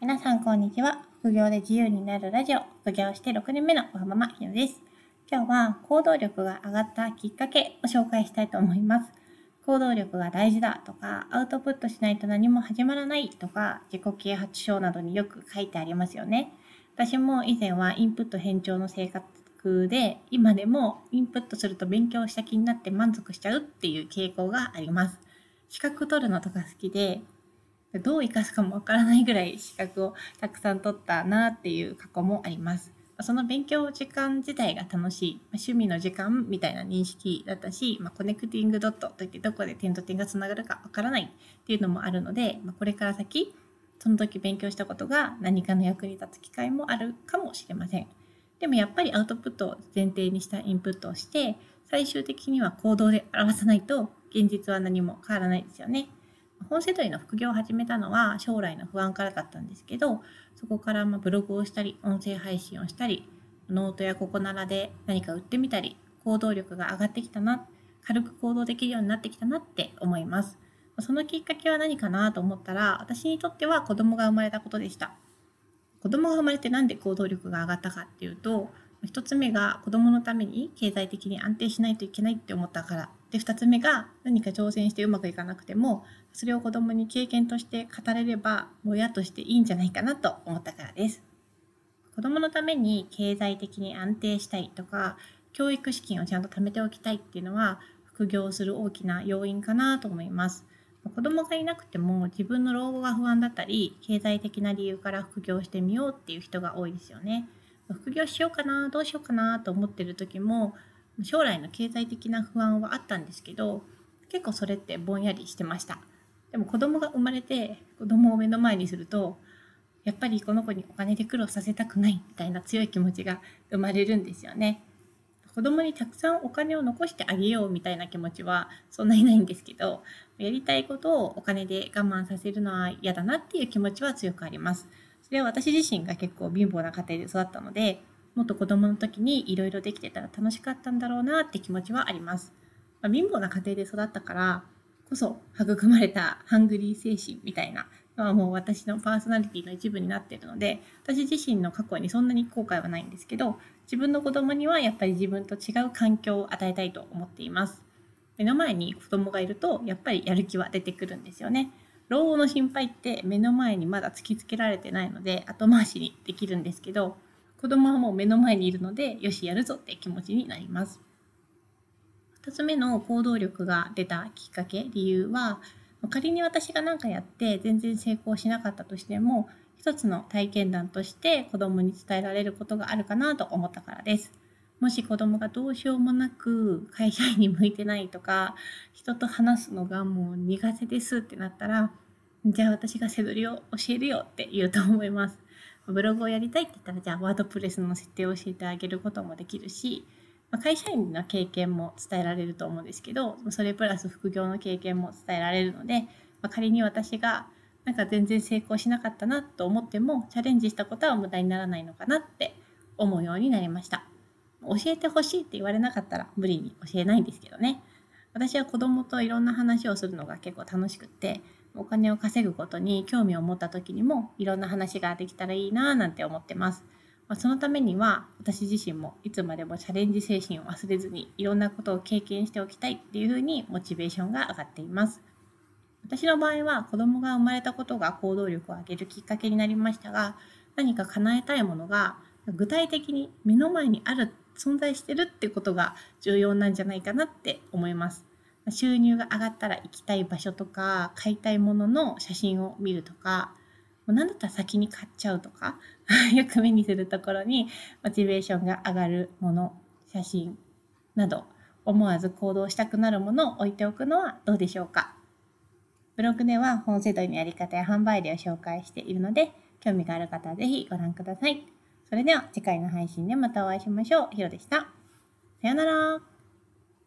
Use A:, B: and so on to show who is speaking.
A: 皆さんこんにちは。副業で自由になるラジオ、副業して6年目のわママひろです。今日は行動力が上がったきっかけを紹介したいと思います。行動力が大事だとか、アウトプットしないと何も始まらないとか、自己啓発書などによく書いてありますよね。私も以前はインプット偏重の生活で、今でもインプットすると勉強した気になって満足しちゃうっていう傾向があります。資格取るのとか好きで、どう活かすかもわからないぐらい資格をたくさん取ったなっていう過去もあります。その勉強時間自体が楽しい、趣味の時間みたいな認識だったし、まあ、コネクティングドットといってどこで点と点がつながるかわからないっていうのもあるので、まあ、これから先、その時勉強したことが何かの役に立つ機会もあるかもしれません。でもやっぱりアウトプットを前提にしたインプットをして、最終的には行動で表さないと現実は何も変わらないですよね。本せどりの副業を始めたのは将来の不安からだったんですけど、そこからまブログをしたり、音声配信をしたり、ノートやココナラで何か売ってみたり、行動力が上がってきたな、軽く行動できるようになってきたなって思います。そのきっかけは何かなと思ったら、私にとっては子供が生まれたことでした。子供が生まれてなんで行動力が上がったかっていうと、一つ目が子供のために経済的に安定しないといけないって思ったから。で2つ目が何か挑戦してうまくいかなくてもそれを子供に経験として語れれば親としていいんじゃないかなと思ったからです。子供のために経済的に安定したいとか教育資金をちゃんと貯めておきたいっていうのは副業する大きな要因かなと思います。子供がいなくても自分の老後が不安だったり経済的な理由から副業してみようっていう人が多いですよね。副業しようかなどうしようかなと思ってる時も将来の経済的な不安はあったんですけど結構それってぼんやりしてました。でも子供が生まれて子供を目の前にするとやっぱりこの子にお金で苦労させたくないみたいな強い気持ちが生まれるんですよね。子供にたくさんお金を残してあげようみたいな気持ちはそんなにないんですけどやりたいことをお金で我慢させるのは嫌だなっていう気持ちは強くあります。それは私自身が結構貧乏な家庭で育ったのでもっと子供の時にいろいろできてたら楽しかったんだろうなって気持ちはあります。まあ、貧乏な家庭で育ったからこそ育まれたハングリー精神みたいなのはもう私のパーソナリティの一部になっているので私自身の過去にそんなに後悔はないんですけど自分の子供にはやっぱり自分と違う環境を与えたいと思っています。目の前に子供がいるとやっぱりやる気は出てくるんですよね。老後の心配って目の前にまだ突きつけられてないので後回しにできるんですけど子供はもう目の前にいるので、よし、やるぞって気持ちになります。2つ目の行動力が出たきっかけ、理由は、仮に私が何かやって全然成功しなかったとしても、一つの体験談として子供に伝えられることがあるかなと思ったからです。もし子供がどうしようもなく会社員に向いてないとか、人と話すのがもう苦手ですってなったら、じゃあ私が背取りを教えるよって言うと思います。ブログをやりたいって言ったら、じゃあワードプレスの設定を教えてあげることもできるし、会社員の経験も伝えられると思うんですけど、それプラス副業の経験も伝えられるので、仮に私がなんか全然成功しなかったなと思っても、チャレンジしたことは無駄にならないのかなって思うようになりました。教えてほしいって言われなかったら無理に教えないんですけどね。私は子供といろんな話をするのが結構楽しくって、お金を稼ぐことに興味を持った時にもいろんな話ができたらいいなぁなんて思ってます。まあ、そのためには私自身もいつまでもチャレンジ精神を忘れずにいろんなことを経験しておきたいっていうふうにモチベーションが上がっています。私の場合は子供が生まれたことが行動力を上げるきっかけになりましたが何か叶えたいものが具体的に目の前にある存在してるってことが重要なんじゃないかなって思います。収入が上がったら行きたい場所とか買いたいものの写真を見るとかもう何だったら先に買っちゃうとか よく目にするところにモチベーションが上がるもの写真など思わず行動したくなるものを置いておくのはどうでしょうかブログでは本セドリのやり方や販売例を紹介しているので興味がある方はぜひご覧ください。それでは次回の配信でまたお会いしましょう。ひろでした。さよなら。